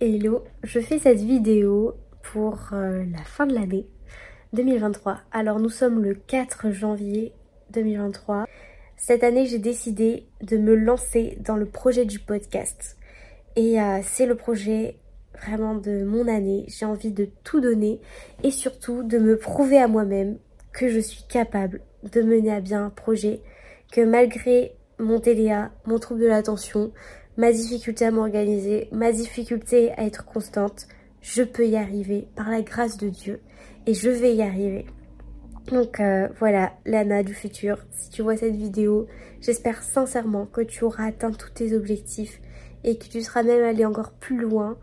Hello, je fais cette vidéo pour euh, la fin de l'année 2023. Alors nous sommes le 4 janvier 2023. Cette année j'ai décidé de me lancer dans le projet du podcast. Et euh, c'est le projet vraiment de mon année. J'ai envie de tout donner et surtout de me prouver à moi-même que je suis capable de mener à bien un projet, que malgré mon TDA, mon trouble de l'attention, ma difficulté à m'organiser, ma difficulté à être constante, je peux y arriver par la grâce de Dieu et je vais y arriver. Donc euh, voilà, Lana du futur, si tu vois cette vidéo, j'espère sincèrement que tu auras atteint tous tes objectifs et que tu seras même allé encore plus loin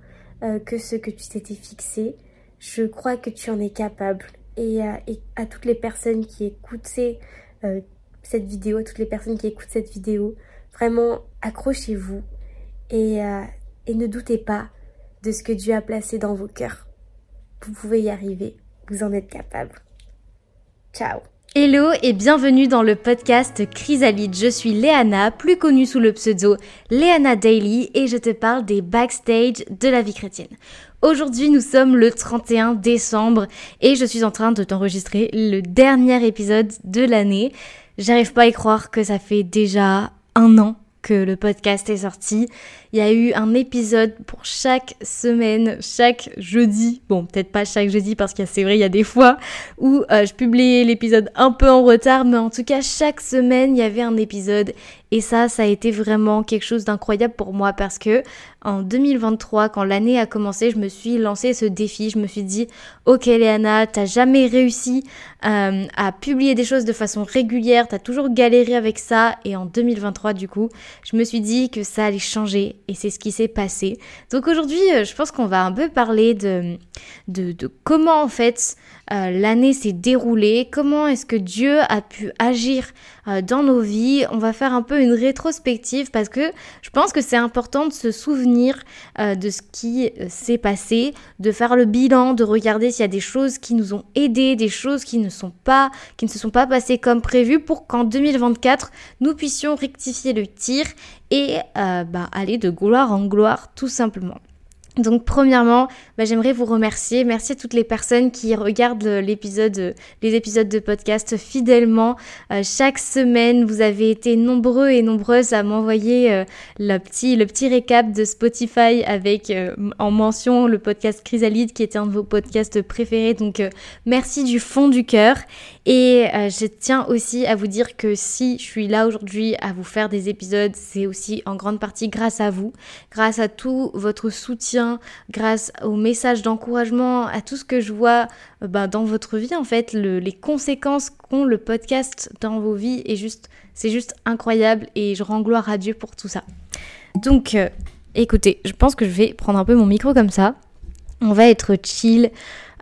euh, que ce que tu t'étais fixé. Je crois que tu en es capable. Et, euh, à toutes les personnes qui à toutes les personnes qui écoutent cette vidéo, vraiment accrochez-vous euh, et, ne doutez pas de ce que Dieu a placé dans vos cœurs. Vous pouvez y arriver, vous en êtes capable. Ciao Hello et bienvenue dans le podcast Chrysalide. Je suis Léana, plus connue sous le pseudo Léana Daily et je te parle des backstage de la vie chrétienne. Aujourd'hui nous sommes le 31 décembre et je suis en train de t'enregistrer le dernier épisode de l'année. J'arrive pas à y croire que ça fait déjà un an que le podcast est sorti. Il y a eu un épisode pour chaque semaine, chaque jeudi. Bon, peut-être pas chaque jeudi parce que c'est vrai, il y a des fois où euh, je publiais l'épisode un peu en retard, mais en tout cas, chaque semaine, il y avait un épisode. Et ça, ça a été vraiment quelque chose d'incroyable pour moi parce que en 2023, quand l'année a commencé, je me suis lancé ce défi. Je me suis dit, ok Léana, t'as jamais réussi euh, à publier des choses de façon régulière, t'as toujours galéré avec ça. Et en 2023, du coup, je me suis dit que ça allait changer et c'est ce qui s'est passé. Donc aujourd'hui, euh, je pense qu'on va un peu parler de, de, comment en fait euh, l'année s'est déroulée, comment est-ce que Dieu a pu agir euh, dans nos vies? On va faire un peu une rétrospective parce que je pense que c'est important de se souvenir de ce qui s'est passé, de faire le bilan, de regarder s'il y a des choses qui nous ont aidés, des choses qui ne se sont pas passées comme prévu pour qu'en 2024 nous puissions rectifier le tir et euh, bah, aller de gloire en gloire tout simplement. Donc premièrement, bah, j'aimerais vous remercier. Merci à toutes les personnes qui regardent l'épisode, les épisodes de podcast fidèlement. Euh, chaque semaine, vous avez été nombreux et nombreuses à m'envoyer euh, le, petit, le petit récap de Spotify avec euh, en mention le podcast Chrysalide qui était un de vos podcasts préférés. Donc merci du fond du cœur. Et je tiens aussi à vous dire que si je suis là aujourd'hui à vous faire des épisodes, c'est aussi en grande partie grâce à vous, grâce à tout votre soutien grâce aux messages d'encouragement, à tout ce que je vois euh, bah, dans votre vie en fait, les conséquences qu'ont le podcast dans vos vies est juste, c'est juste incroyable et je rends gloire à Dieu pour tout ça. Donc, euh, écoutez, je pense que je vais prendre un peu mon micro comme ça. On va être chill.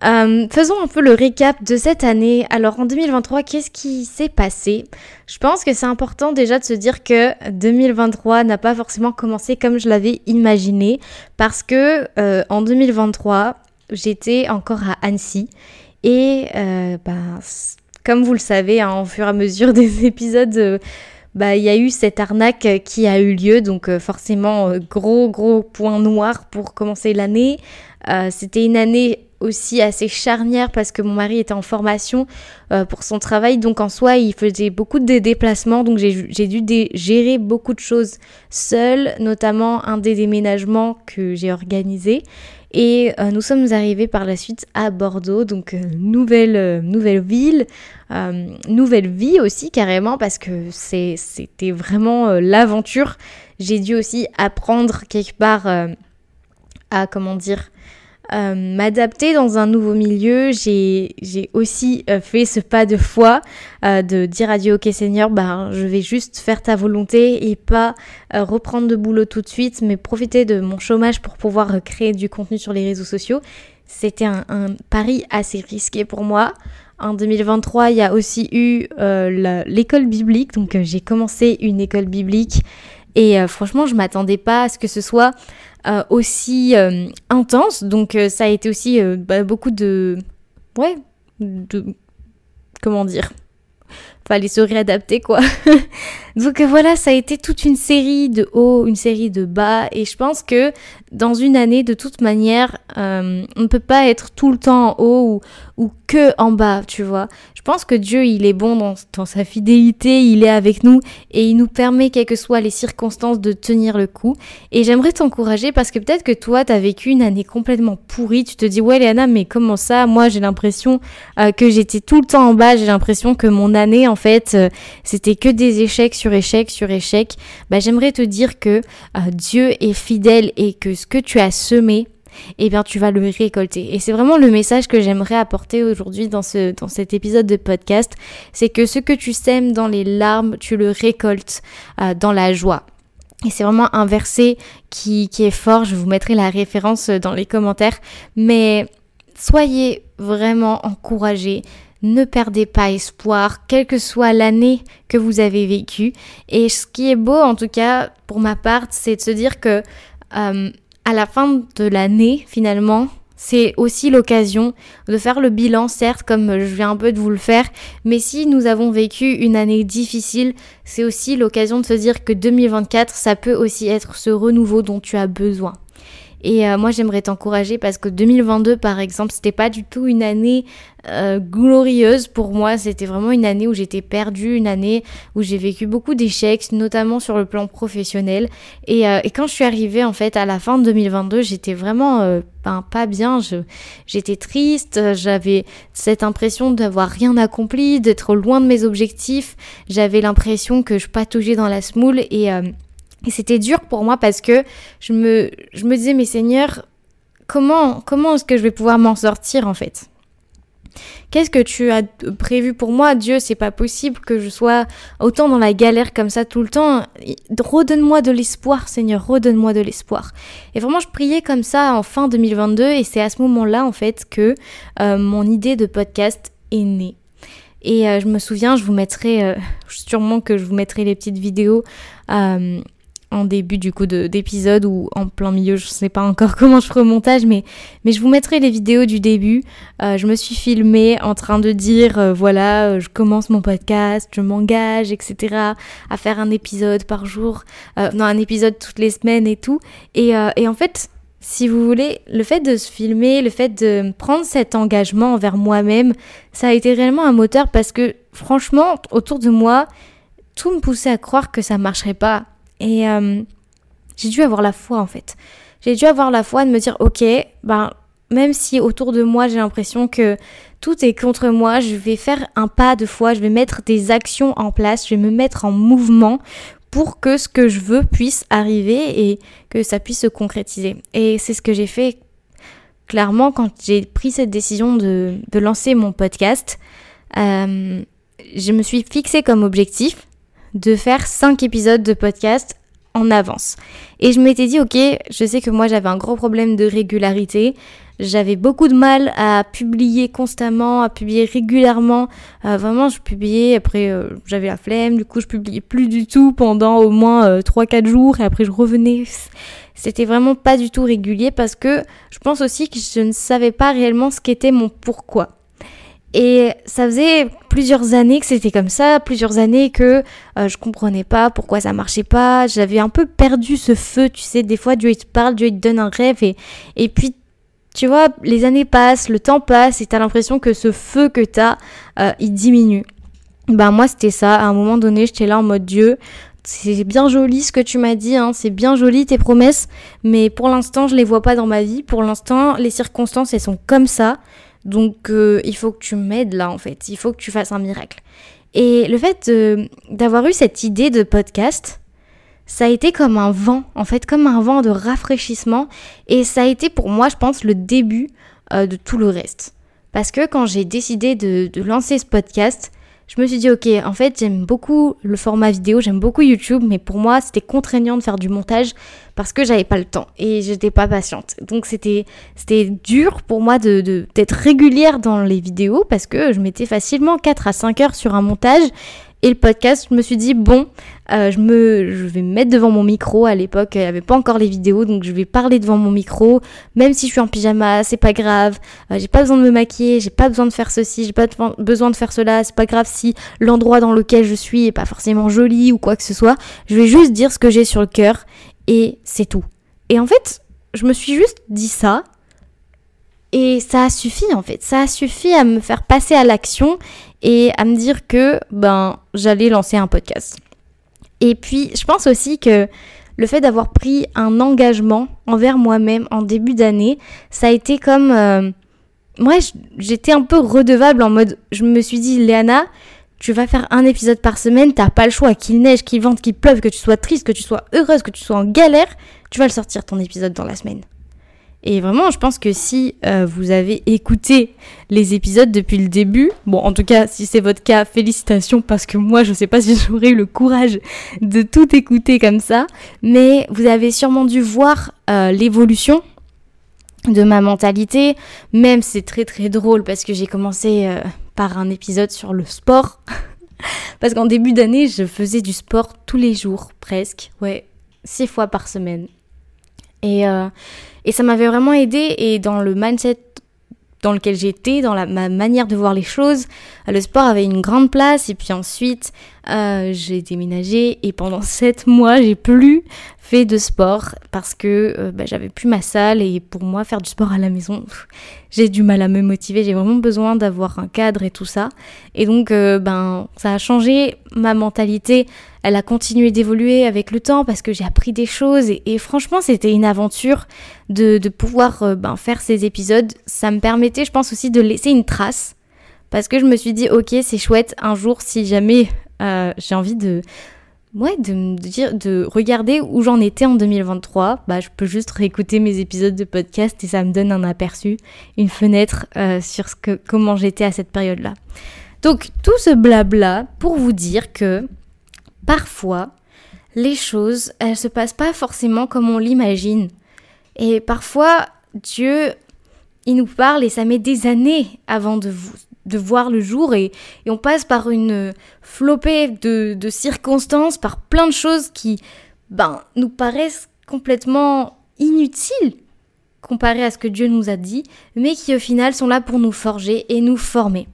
Euh, faisons un peu le récap de cette année. Alors en 2023, qu'est-ce qui s'est passé? Je pense que c'est important déjà de se dire que 2023 n'a pas forcément commencé comme je l'avais imaginé parce que euh, en 2023, j'étais encore à Annecy et euh, bah, comme vous le savez, hein, au fur et à mesure des épisodes bah il y a eu cette arnaque qui a eu lieu. Donc forcément gros gros point noir pour commencer l'année. C'était une année aussi assez charnière parce que mon mari était en formation euh, pour son travail, donc en soi il faisait beaucoup de déplacements, donc j'ai dû gérer beaucoup de choses seule, notamment un des déménagements que j'ai organisé. Et euh, nous sommes arrivés par la suite à Bordeaux, donc euh, nouvelle, nouvelle ville, nouvelle vie aussi carrément parce que c'était vraiment l'aventure. J'ai dû aussi apprendre quelque part à comment dire euh, m'adapter dans un nouveau milieu. J'ai aussi euh, fait ce pas de foi euh, de dire à Dieu, ok Seigneur, ben, je vais juste faire ta volonté et pas reprendre de boulot tout de suite, mais profiter de mon chômage pour pouvoir créer du contenu sur les réseaux sociaux. C'était un, un, pari assez risqué pour moi. En 2023, il y a aussi eu l'école biblique, donc j'ai commencé une école biblique et franchement, je m'attendais pas à ce que ce soit euh, aussi euh, intense. Donc euh, ça a été aussi bah, beaucoup de... Ouais, de... Comment dire fallait se réadapter quoi. Donc voilà, ça a été toute une série de hauts, une série de bas, et je pense que dans une année, de toute manière, euh, on ne peut pas être tout le temps en haut ou, ou que en bas, tu vois. Je pense que Dieu, il est bon dans, dans, sa fidélité, il est avec nous et il nous permet, quelles que soient les circonstances, de tenir le coup. Et j'aimerais t'encourager parce que peut-être que toi, tu as vécu une année complètement pourrie. Tu te dis, ouais, Léana, mais comment ça? Moi, j'ai l'impression euh, que j'étais tout le temps en bas. J'ai l'impression que mon année, en fait, euh, c'était que des échecs sur échecs sur échecs. Bah, j'aimerais te dire que euh, Dieu est fidèle et que ce que tu as semé, eh bien tu vas le récolter. Et c'est vraiment le message que j'aimerais apporter aujourd'hui dans, ce, dans cet épisode de podcast, c'est que ce que tu sèmes dans les larmes, tu le récoltes euh, dans la joie. Et c'est vraiment un verset qui, qui est fort, je vous mettrai la référence dans les commentaires, mais soyez vraiment encouragés ne perdez pas espoir, quelle que soit l'année que vous avez vécue. Et ce qui est beau, en tout cas pour ma part, c'est de se dire que euh, à la fin de l'année, finalement, c'est aussi l'occasion de faire le bilan, certes, comme je viens un peu de vous le faire, mais si nous avons vécu une année difficile, c'est aussi l'occasion de se dire que 2024, ça peut aussi être ce renouveau dont tu as besoin. Et euh, moi, j'aimerais t'encourager parce que 2022, par exemple, c'était pas du tout une année euh, glorieuse pour moi. C'était vraiment une année où j'étais perdue, une année où j'ai vécu beaucoup d'échecs, notamment sur le plan professionnel. Et, euh, et, quand je suis arrivée, en fait, à la fin de 2022, j'étais vraiment ben, pas bien. J'étais triste. J'avais cette impression d'avoir rien accompli, d'être loin de mes objectifs. J'avais l'impression que je patougeais dans la smoule et et c'était dur pour moi parce que je me, je me disais, mais Seigneur, comment, comment est-ce que je vais pouvoir m'en sortir en fait? Qu'est-ce que tu as prévu pour moi? Dieu, c'est pas possible que je sois autant dans la galère comme ça tout le temps. Redonne-moi de l'espoir, Seigneur, redonne-moi de l'espoir. Et vraiment, je priais comme ça en fin 2022 et c'est à ce moment-là en fait que euh, mon idée de podcast est née. Et euh, je me souviens, je vous mettrai, euh, sûrement que je vous mettrai les petites vidéos en début du coup d'épisode ou en plein milieu, je sais pas encore comment je ferai montage, mais, je vous mettrai les vidéos du début. Euh, je me suis filmée en train de dire, euh, voilà, euh, je commence mon podcast, je m'engage, etc. à faire un épisode par jour, non, un épisode toutes les semaines et tout. Et, et en fait, si vous voulez, le fait de se filmer, le fait de prendre cet engagement envers moi-même, ça a été réellement un moteur parce que franchement, autour de moi, tout me poussait à croire que ça marcherait pas et euh, j'ai dû avoir la foi en fait. J'ai dû avoir la foi de me dire ok, ben même si autour de moi j'ai l'impression que tout est contre moi, je vais faire un pas de foi, je vais mettre des actions en place, je vais me mettre en mouvement pour que ce que je veux puisse arriver et que ça puisse se concrétiser. Et c'est ce que j'ai fait clairement quand j'ai pris cette décision de, lancer mon podcast. Euh, je me suis fixé comme objectif de faire 5 épisodes de podcast en avance. Et je m'étais dit, ok, je sais que moi j'avais un gros problème de régularité. J'avais beaucoup de mal à publier constamment, à publier régulièrement. Euh, vraiment, je publiais, après euh, j'avais la flemme, du coup je publiais plus du tout pendant au moins 3-4 euh, jours et après je revenais. C'était vraiment pas du tout régulier parce que je pense aussi que je ne savais pas réellement ce qu'était mon pourquoi. Et ça faisait plusieurs années que c'était comme ça, plusieurs années que euh, je comprenais pas pourquoi ça marchait pas. J'avais un peu perdu ce feu, tu sais. Des fois, Dieu te parle, Dieu te donne un rêve et, et puis, tu vois, les années passent, le temps passe et t'as l'impression que ce feu que t'as, euh, il diminue. Ben moi, c'était ça. À un moment donné, j'étais là en mode Dieu. C'est bien joli ce que tu m'as dit, hein. c'est bien joli tes promesses, mais pour l'instant, je les vois pas dans ma vie. Pour l'instant, les circonstances, elles sont comme ça. Donc euh, il faut que tu m'aides là en fait, il faut que tu fasses un miracle. Et le fait d'avoir eu cette idée de podcast, ça a été comme un vent, en fait, comme un vent de rafraîchissement. Et ça a été pour moi, je pense, le début euh, de tout le reste. Parce que quand j'ai décidé de lancer ce podcast, je me suis dit, ok, en fait, j'aime beaucoup le format vidéo, j'aime beaucoup YouTube, mais pour moi, c'était contraignant de faire du montage parce que j'avais pas le temps et j'étais pas patiente. Donc, c'était, dur pour moi d'être régulière dans les vidéos parce que je mettais facilement 4 à 5 heures sur un montage Et le podcast, je me suis dit, bon, euh, je, me, je vais me mettre devant mon micro. À l'époque, il n'y avait pas encore les vidéos, donc je vais parler devant mon micro. Même si je suis en pyjama, c'est pas grave. Euh, j'ai pas besoin de me maquiller, j'ai pas besoin de faire ceci, j'ai pas besoin de faire cela. C'est pas grave si l'endroit dans lequel je suis est pas forcément joli ou quoi que ce soit. Je vais juste dire ce que j'ai sur le cœur et c'est tout. Et en fait, je me suis juste dit ça et ça a suffi en fait, ça a suffi à me faire passer à l'action et à me dire que ben j'allais lancer un podcast. Et puis je pense aussi que le fait d'avoir pris un engagement envers moi-même en début d'année, ça a été comme euh, moi j'étais un peu redevable en mode je me suis dit Léana, tu vas faire un épisode par semaine, t'as pas le choix, qu'il neige, qu'il vente, qu'il pleuve, que tu sois triste, que tu sois heureuse, que tu sois en galère, tu vas le sortir ton épisode dans la semaine. Et vraiment, je pense que si euh, vous avez écouté les épisodes depuis le début, bon, en tout cas, si c'est votre cas, félicitations, parce que moi, je sais pas si j'aurais eu le courage de tout écouter comme ça, mais vous avez sûrement dû voir euh, l'évolution de ma mentalité. Même c'est très très drôle parce que j'ai commencé euh, par un épisode sur le sport. parce qu'en début d'année, je faisais du sport tous les jours, presque, ouais, six fois par semaine. Et, et ça m'avait vraiment aidé. Et dans le mindset dans lequel j'étais, dans la, ma manière de voir les choses, le sport avait une grande place. Et puis ensuite euh, j'ai déménagé. Et pendant sept mois j'ai plus de sport parce que euh, bah, j'avais plus ma salle et pour moi faire du sport à la maison j'ai du mal à me motiver. J'ai vraiment besoin d'avoir un cadre et tout ça. Et donc euh, ben ça a changé ma mentalité. Elle a continué d'évoluer avec le temps parce que j'ai appris des choses. Et, franchement c'était une aventure de, de pouvoir euh, ben, faire ces épisodes. Ça me permettait je pense aussi de laisser une trace parce que je me suis dit ok c'est chouette. Un jour si jamais j'ai envie de ouais, de, dire, de regarder où j'en étais en 2023, bah, je peux juste réécouter mes épisodes de podcast et ça me donne un aperçu, une fenêtre euh, sur ce que, comment j'étais à cette période-là. Donc tout ce blabla pour vous dire que parfois les choses, elles se passent pas forcément comme on l'imagine. Et parfois Dieu, il nous parle et ça met des années avant de vous, de voir le jour et, on passe par une flopée de, circonstances, par plein de choses qui ben, nous paraissent complètement inutiles comparées à ce que Dieu nous a dit, mais qui au final sont là pour nous forger et nous former.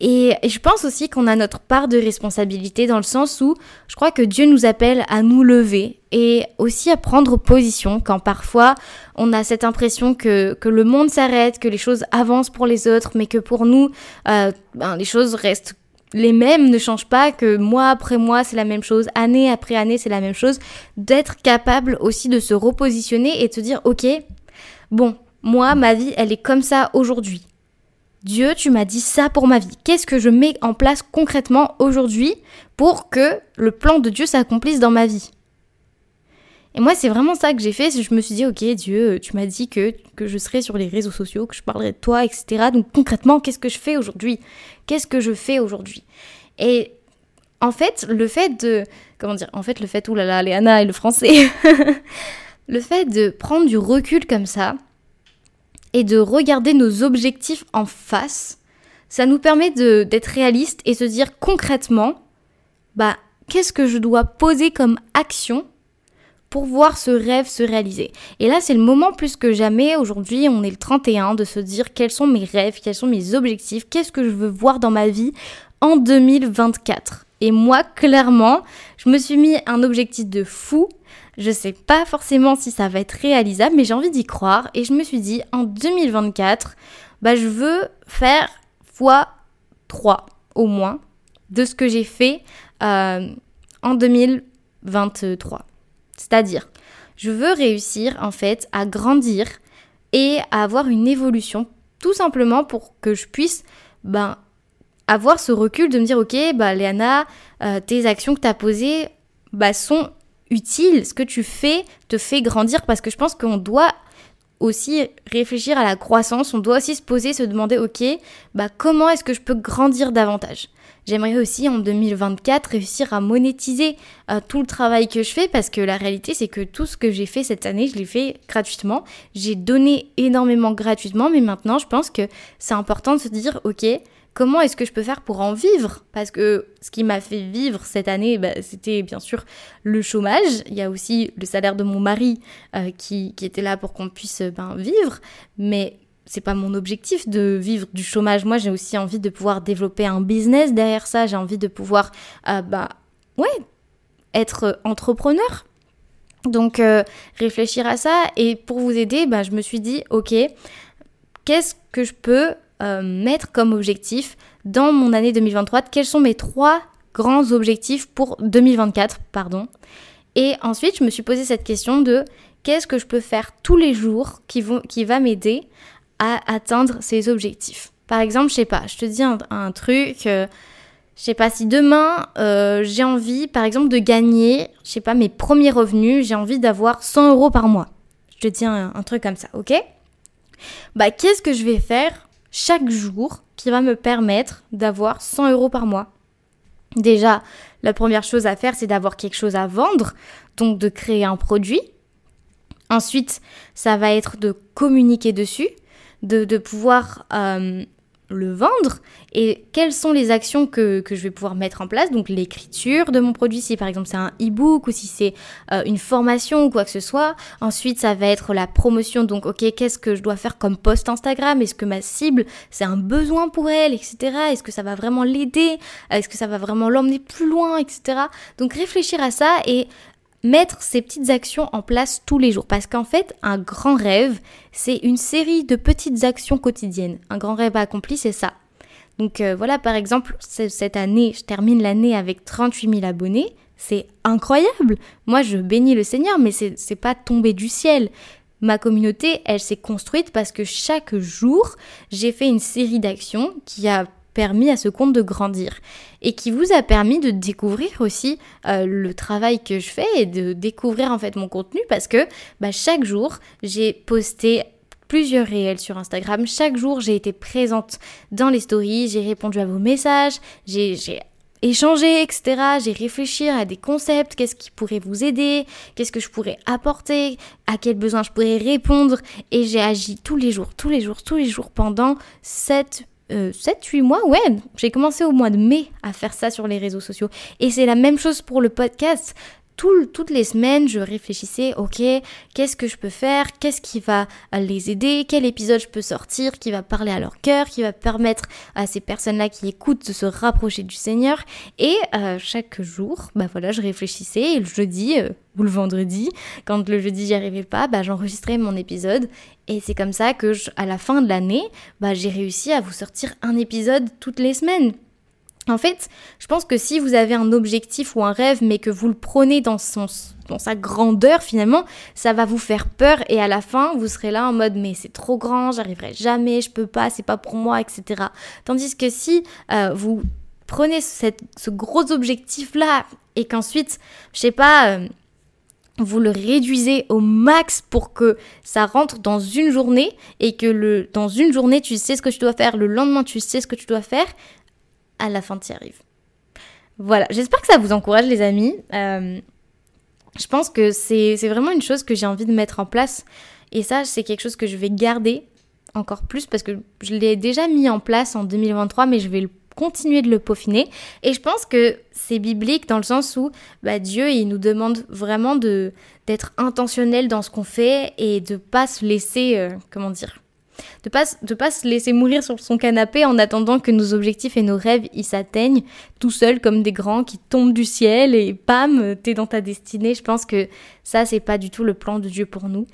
Et, je pense aussi qu'on a notre part de responsabilité dans le sens où je crois que Dieu nous appelle à nous lever et aussi à prendre position quand parfois on a cette impression que, que le monde s'arrête, que les choses avancent pour les autres, mais que pour nous, euh, ben, les choses restent les mêmes, ne changent pas, que mois après mois c'est la même chose, année après année c'est la même chose, d'être capable aussi de se repositionner et de se dire ok, bon, moi ma vie elle est comme ça aujourd'hui Dieu, tu m'as dit ça pour ma vie. Qu'est-ce que je mets en place concrètement aujourd'hui pour que le plan de Dieu s'accomplisse dans ma vie? Et moi, c'est vraiment ça que j'ai fait. Je me suis dit, ok, Dieu, tu m'as dit que, je serais sur les réseaux sociaux, que je parlerais de toi, etc. Donc concrètement, qu'est-ce que je fais aujourd'hui? Qu'est-ce que je fais aujourd'hui? Et en fait, le fait de... Comment dire En fait, le fait, oulala, Léana et le français. le fait de prendre du recul comme ça, et de regarder nos objectifs en face, ça nous permet d'être réaliste et se dire concrètement, bah, qu'est-ce que je dois poser comme action pour voir ce rêve se réaliser? Et là, c'est le moment plus que jamais. Aujourd'hui, on est le 31 de se dire quels sont mes rêves, quels sont mes objectifs, qu'est-ce que je veux voir dans ma vie en 2024. Et moi, clairement, je me suis mis un objectif de fou je sais pas forcément si ça va être réalisable, mais j'ai envie d'y croire. Et je me suis dit, en 2024, bah, je veux faire x 3 au moins de ce que j'ai fait euh, en 2023. C'est-à-dire, je veux réussir en fait à grandir et à avoir une évolution, tout simplement pour que je puisse ben, avoir ce recul de me dire, ok, bah, Léana, euh, tes actions que tu as posées bah, sont utile, ce que tu fais te fait grandir parce que je pense qu'on doit aussi réfléchir à la croissance, on doit aussi se poser, se demander, ok, bah comment est-ce que je peux grandir davantage? J'aimerais aussi en 2024 réussir à monétiser euh, tout le travail que je fais parce que la réalité c'est que tout ce que j'ai fait cette année, je l'ai fait gratuitement. J'ai donné énormément gratuitement, mais maintenant je pense que c'est important de se dire, ok, comment est-ce que je peux faire pour en vivre? Parce que ce qui m'a fait vivre cette année, bah, c'était bien sûr le chômage. Il y a aussi le salaire de mon mari euh, qui, était là pour qu'on puisse ben, vivre. Mais c'est pas mon objectif de vivre du chômage. Moi, j'ai aussi envie de pouvoir développer un business derrière ça. J'ai envie de pouvoir, euh, bah, ouais, être entrepreneur. Donc, euh, réfléchir à ça. Et pour vous aider, bah, je me suis dit, ok, qu'est-ce que je peux euh, mettre comme objectif dans mon année 2023 Quels sont mes trois grands objectifs pour 2024, pardon Et ensuite, je me suis posé cette question de qu'est-ce que je peux faire tous les jours qui, vont, qui va m'aider à atteindre ses objectifs. Par exemple, je sais pas, je te dis un, truc, euh, je sais pas si demain euh, j'ai envie, par exemple, de gagner, je sais pas, mes premiers revenus, j'ai envie d'avoir 100 euros par mois. Je te dis un, truc comme ça, ok? Bah, qu'est-ce que je vais faire chaque jour qui va me permettre d'avoir 100 euros par mois Déjà, la première chose à faire, c'est d'avoir quelque chose à vendre, donc de créer un produit. Ensuite, ça va être de communiquer dessus de, pouvoir euh, le vendre et quelles sont les actions que, je vais pouvoir mettre en place. Donc l'écriture de mon produit, si par exemple c'est un e-book ou si c'est euh, une formation ou quoi que ce soit. Ensuite, ça va être la promotion. Donc ok, qu'est-ce que je dois faire comme post Instagram? Est-ce que ma cible, c'est un besoin pour elle, etc. Est-ce que ça va vraiment l'aider? Est-ce que ça va vraiment l'emmener plus loin, etc. Donc réfléchir à ça et mettre ces petites actions en place tous les jours. Parce qu'en fait, un grand rêve, c'est une série de petites actions quotidiennes. Un grand rêve accompli, c'est ça. Donc euh, voilà, par exemple, cette année, je termine l'année avec 38 000 abonnés. C'est incroyable. Moi, je bénis le Seigneur, mais c'est pas tombé du ciel. Ma communauté, elle s'est construite parce que chaque jour, j'ai fait une série d'actions qui a permis à ce compte de grandir et qui vous a permis de découvrir aussi euh, le travail que je fais et de découvrir en fait mon contenu parce que bah, chaque jour j'ai posté plusieurs réels sur Instagram. Chaque jour, j'ai été présente dans les stories, j'ai répondu à vos messages, j'ai échangé, etc. J'ai réfléchi à des concepts, qu'est-ce qui pourrait vous aider, qu'est-ce que je pourrais apporter, à quels besoins je pourrais répondre. Et j'ai agi tous les jours, tous les jours, tous les jours pendant 7 7-8 euh, mois, ouais, j'ai commencé au mois de mai à faire ça sur les réseaux sociaux. Et c'est la même chose pour le podcast toutes les semaines, je réfléchissais, ok, qu'est-ce que je peux faire, qu'est-ce qui va les aider, quel épisode je peux sortir, qui va parler à leur cœur, qui va permettre à ces personnes-là qui écoutent de se rapprocher du Seigneur. Et euh, chaque jour, bah voilà, je réfléchissais et le jeudi euh, ou le vendredi, quand le jeudi j'y arrivais pas, bah j'enregistrais mon épisode. Et c'est comme ça que, à la fin de l'année, bah j'ai réussi à vous sortir un épisode toutes les semaines. En fait, je pense que si vous avez un objectif ou un rêve, mais que vous le prenez dans, sa grandeur, finalement, ça va vous faire peur et à la fin, vous serez là en mode mais c'est trop grand, j'arriverai jamais, je peux pas, c'est pas pour moi, etc. Tandis que si euh, vous prenez ce gros objectif-là et qu'ensuite, je sais pas, euh, vous le réduisez au max pour que ça rentre dans une journée et que dans une journée, tu sais ce que tu dois faire, le lendemain, tu sais ce que tu dois faire, à la fin tu y arrives. Voilà, j'espère que ça vous encourage les amis. Euh, je pense que c'est vraiment une chose que j'ai envie de mettre en place. Et ça, c'est quelque chose que je vais garder encore plus parce que je l'ai déjà mis en place en 2023, mais je vais continuer de le peaufiner. Et je pense que c'est biblique dans le sens où bah, Dieu, il nous demande vraiment d'être intentionnel dans ce qu'on fait et de pas se laisser, euh, comment dire, de pas de pas se laisser mourir sur son canapé en attendant que nos objectifs et nos rêves ils s'atteignent. Tout seuls comme des grands qui tombent du ciel et pam t'es dans ta destinée. Je pense que ça c'est pas du tout le plan de Dieu pour nous.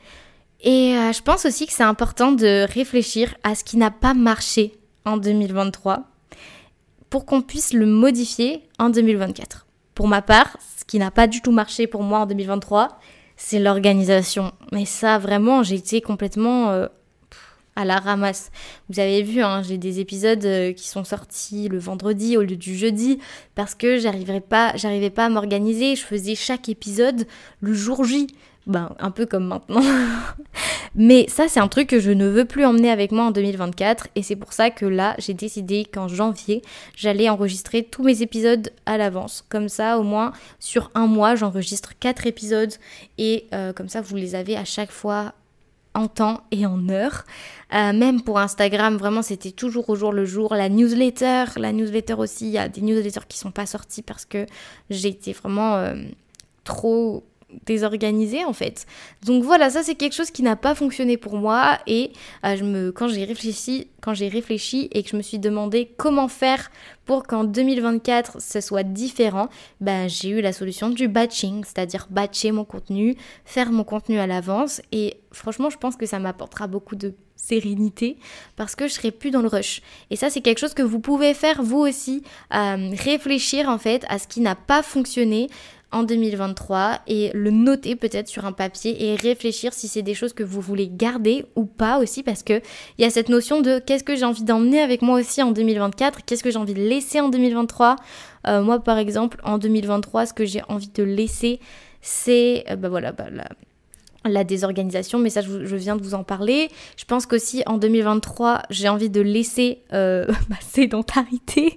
Et euh, je pense aussi que c'est important de réfléchir à ce qui n'a pas marché en 2023 pour qu'on puisse le modifier en 2024 pour ma part ce qui n'a pas du tout marché pour moi en 2023 c'est l'organisation. Mais ça vraiment j'ai été complètement euh, à la ramasse. Vous avez vu, hein, j'ai des épisodes euh, qui sont sortis le vendredi au lieu du jeudi parce que j'arrivais pas, pas à m'organiser. Je faisais chaque épisode le jour J. Ben, un peu comme maintenant. Mais ça, c'est un truc que je ne veux plus emmener avec moi en 2024. Et c'est pour ça que là, j'ai décidé qu'en janvier, j'allais enregistrer tous mes épisodes à l'avance. Comme ça, au moins, sur un mois, j'enregistre quatre épisodes. Et euh, comme ça, vous les avez à chaque fois en temps et en heure. Euh, même pour Instagram, vraiment, c'était toujours au jour le jour. La newsletter, la newsletter aussi, il y a des newsletters qui sont pas sortis parce que j'ai été vraiment euh, trop désorganisée en fait. Donc voilà, ça c'est quelque chose qui n'a pas fonctionné pour moi et euh, je me, quand j'ai réfléchi, quand j'ai réfléchi et que je me suis demandé comment faire pour qu'en 2024 ce soit différent, ben, j'ai eu la solution du batching, c'est-à-dire batcher mon contenu, faire mon contenu à l'avance et franchement je pense que ça m'apportera beaucoup de sérénité parce que je serai plus dans le rush. Et ça, c'est quelque chose que vous pouvez faire vous aussi, euh, réfléchir en fait à ce qui n'a pas fonctionné en 2023 et le noter peut-être sur un papier et réfléchir si c'est des choses que vous voulez garder ou pas aussi parce que il y a cette notion de qu'est-ce que j'ai envie d'emmener avec moi aussi en 2024, qu'est-ce que j'ai envie de laisser en 2023. Euh, moi par exemple en 2023 ce que j'ai envie de laisser c'est euh, bah voilà bah, la désorganisation, mais ça je, viens de vous en parler. Je pense qu'aussi en 2023, j'ai envie de laisser euh, ma sédentarité,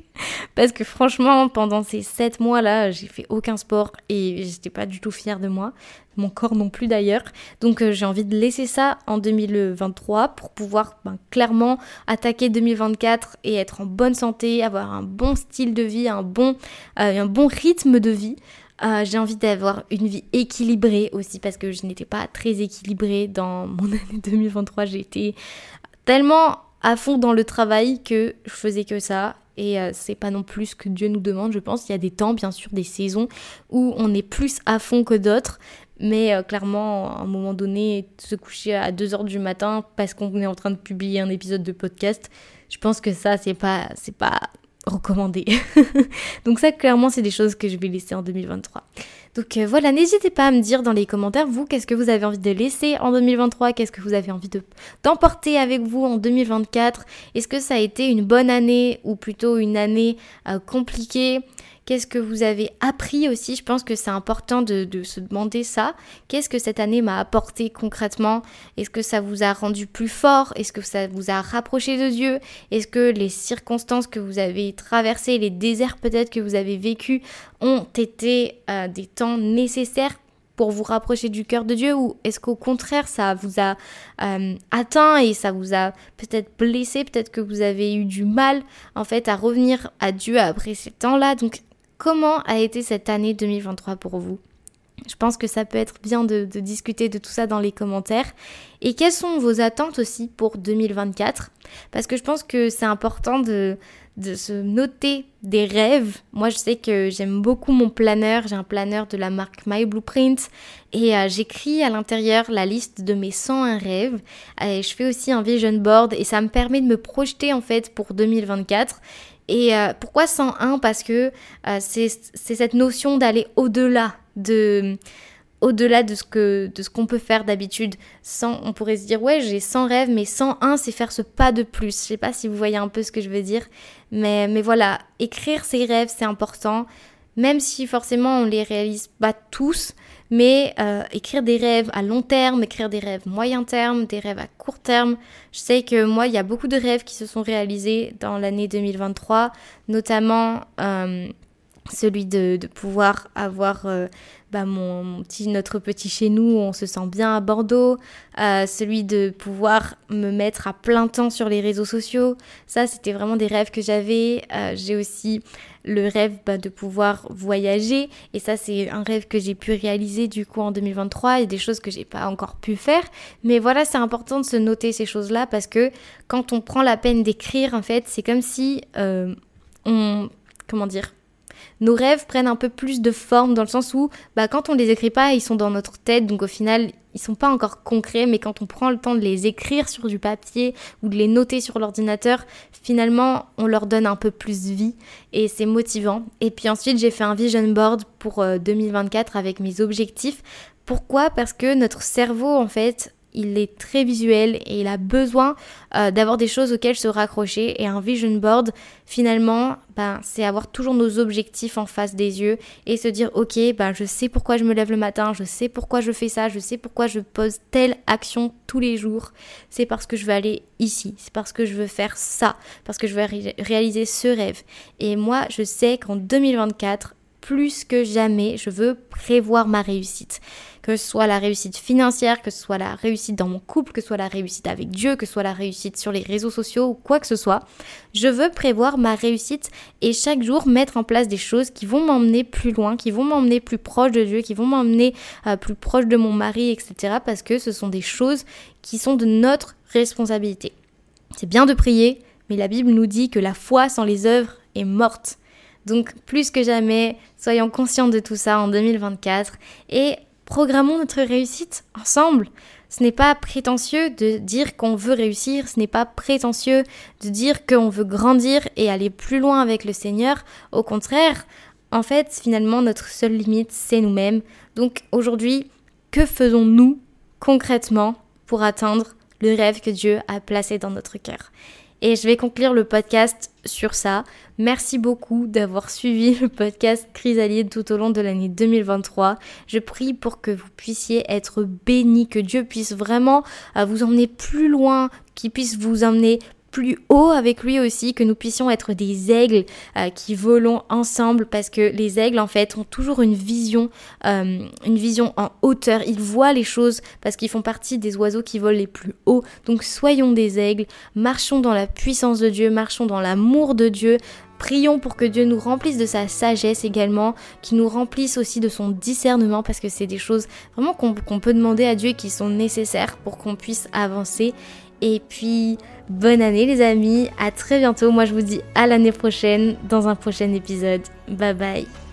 parce que franchement, pendant ces 7 mois-là, j'ai fait aucun sport et j'étais pas du tout fière de moi, mon corps non plus d'ailleurs. Donc euh, j'ai envie de laisser ça en 2023 pour pouvoir ben, clairement attaquer 2024 et être en bonne santé, avoir un bon style de vie, un bon, euh, un bon rythme de vie. Euh, j'ai envie d'avoir une vie équilibrée aussi parce que je n'étais pas très équilibrée dans mon année 2023. J'ai tellement à fond dans le travail que je faisais que ça. Et euh, c'est pas non plus ce que Dieu nous demande, je pense. Il y a des temps, bien sûr, des saisons où on est plus à fond que d'autres. Mais euh, clairement, à un moment donné, se coucher à 2h du matin parce qu'on est en train de publier un épisode de podcast, je pense que ça, c'est pas, c'est pas recommandé. Donc ça, clairement, c'est des choses que je vais laisser en 2023. Donc euh, voilà, n'hésitez pas à me dire dans les commentaires, vous, qu'est-ce que vous avez envie de laisser en 2023, qu'est-ce que vous avez envie de d'emporter avec vous en 2024. Est-ce que ça a été une bonne année ou plutôt une année euh, compliquée? Qu'est-ce que vous avez appris aussi? Je pense que c'est important de, se demander ça. Qu'est-ce que cette année m'a apporté concrètement? Est-ce que ça vous a rendu plus fort? Est-ce que ça vous a rapproché de Dieu? Est-ce que les circonstances que vous avez traversées, les déserts peut-être que vous avez vécus ont été euh, des temps nécessaires pour vous rapprocher du cœur de Dieu? Ou est-ce qu'au contraire ça vous a euh, atteint et ça vous a peut-être blessé, peut-être que vous avez eu du mal en fait à revenir à Dieu après ces temps-là? Donc Comment a été cette année 2023 pour vous? Je pense que ça peut être bien de, discuter de tout ça dans les commentaires. Et quelles sont vos attentes aussi pour 2024 Parce que je pense que c'est important de, se noter des rêves. Moi, je sais que j'aime beaucoup mon planeur. J'ai un planeur de la marque My Blueprint. Et euh, j'écris à l'intérieur la liste de mes 101 rêves. Et je fais aussi un vision board. Et ça me permet de me projeter en fait pour 2024. Et euh, pourquoi 101 Parce que euh, c'est cette notion d'aller au-delà de au-delà de ce que de ce qu'on peut faire d'habitude. Sans, on pourrait se dire ouais j'ai 100 rêves, mais 101 c'est faire ce pas de plus. Je sais pas si vous voyez un peu ce que je veux dire, mais mais voilà, écrire ses rêves c'est important, même si forcément on les réalise pas tous. Mais euh, écrire des rêves à long terme, écrire des rêves moyen terme, des rêves à court terme. Je sais que moi, il y a beaucoup de rêves qui se sont réalisés dans l'année 2023, notamment euh, celui de, pouvoir avoir euh, bah, mon, petit, notre petit chez nous, on se sent bien à Bordeaux, celui de pouvoir me mettre à plein temps sur les réseaux sociaux. Ça, c'était vraiment des rêves que j'avais. J'ai aussi le rêve bah, de pouvoir voyager. Et ça, c'est un rêve que j'ai pu réaliser du coup en 2023. Il y a des choses que j'ai pas encore pu faire. Mais voilà, c'est important de se noter ces choses-là parce que quand on prend la peine d'écrire, en fait, c'est comme si euh, on. Comment dire nos rêves prennent un peu plus de forme dans le sens où bah, quand on les écrit pas, ils sont dans notre tête, donc au final, ils sont pas encore concrets, mais quand on prend le temps de les écrire sur du papier ou de les noter sur l'ordinateur, finalement, on leur donne un peu plus vie et c'est motivant. Et puis ensuite, j'ai fait un vision board pour 2024 euh, avec mes objectifs. Pourquoi? Parce que notre cerveau, en fait, il est très visuel et il a besoin euh, d'avoir des choses auxquelles se raccrocher. Et un vision board, finalement, ben, c'est avoir toujours nos objectifs en face des yeux et se dire, ok, ben, je sais pourquoi je me lève le matin, je sais pourquoi je fais ça, je sais pourquoi je pose telle action tous les jours. C'est parce que je veux aller ici, c'est parce que je veux faire ça, parce que je veux réaliser ce rêve. Et moi, je sais qu'en 2024, plus que jamais, je veux prévoir ma réussite. Que ce soit la réussite financière, que ce soit la réussite dans mon couple, que ce soit la réussite avec Dieu, que ce soit la réussite sur les réseaux sociaux ou quoi que ce soit. Je veux prévoir ma réussite et chaque jour mettre en place des choses qui vont m'emmener plus loin, qui vont m'emmener plus proche de Dieu, qui vont m'emmener euh, plus proche de mon mari, etc. Parce que ce sont des choses qui sont de notre responsabilité. C'est bien de prier, mais la Bible nous dit que la foi sans les œuvres est morte. Donc plus que jamais, soyons conscients de tout ça en 2024 et programmons notre réussite ensemble. Ce n'est pas prétentieux de dire qu'on veut réussir, ce n'est pas prétentieux de dire qu'on veut grandir et aller plus loin avec le Seigneur. Au contraire, en fait, finalement, notre seule limite, c'est nous-mêmes. Donc aujourd'hui, que faisons-nous concrètement pour atteindre le rêve que Dieu a placé dans notre cœur? Et je vais conclure le podcast sur ça. Merci beaucoup d'avoir suivi le podcast Chrysalide tout au long de l'année 2023. Je prie pour que vous puissiez être bénis, que Dieu puisse vraiment euh, vous emmener plus loin, qu'il puisse vous emmener plus haut avec lui aussi, que nous puissions être des aigles euh, qui volons ensemble parce que les aigles en fait ont toujours une vision, euh, une vision en hauteur. Ils voient les choses parce qu'ils font partie des oiseaux qui volent les plus hauts. Donc soyons des aigles, marchons dans la puissance de Dieu, marchons dans l'amour de Dieu, Prions pour que Dieu nous remplisse de sa sagesse également, qu'il nous remplisse aussi de son discernement, parce que c'est des choses vraiment qu'on peut demander à Dieu qui sont nécessaires pour qu'on puisse avancer. Et puis, bonne année les amis, à très bientôt. Moi je vous dis à l'année prochaine dans un prochain épisode. Bye bye.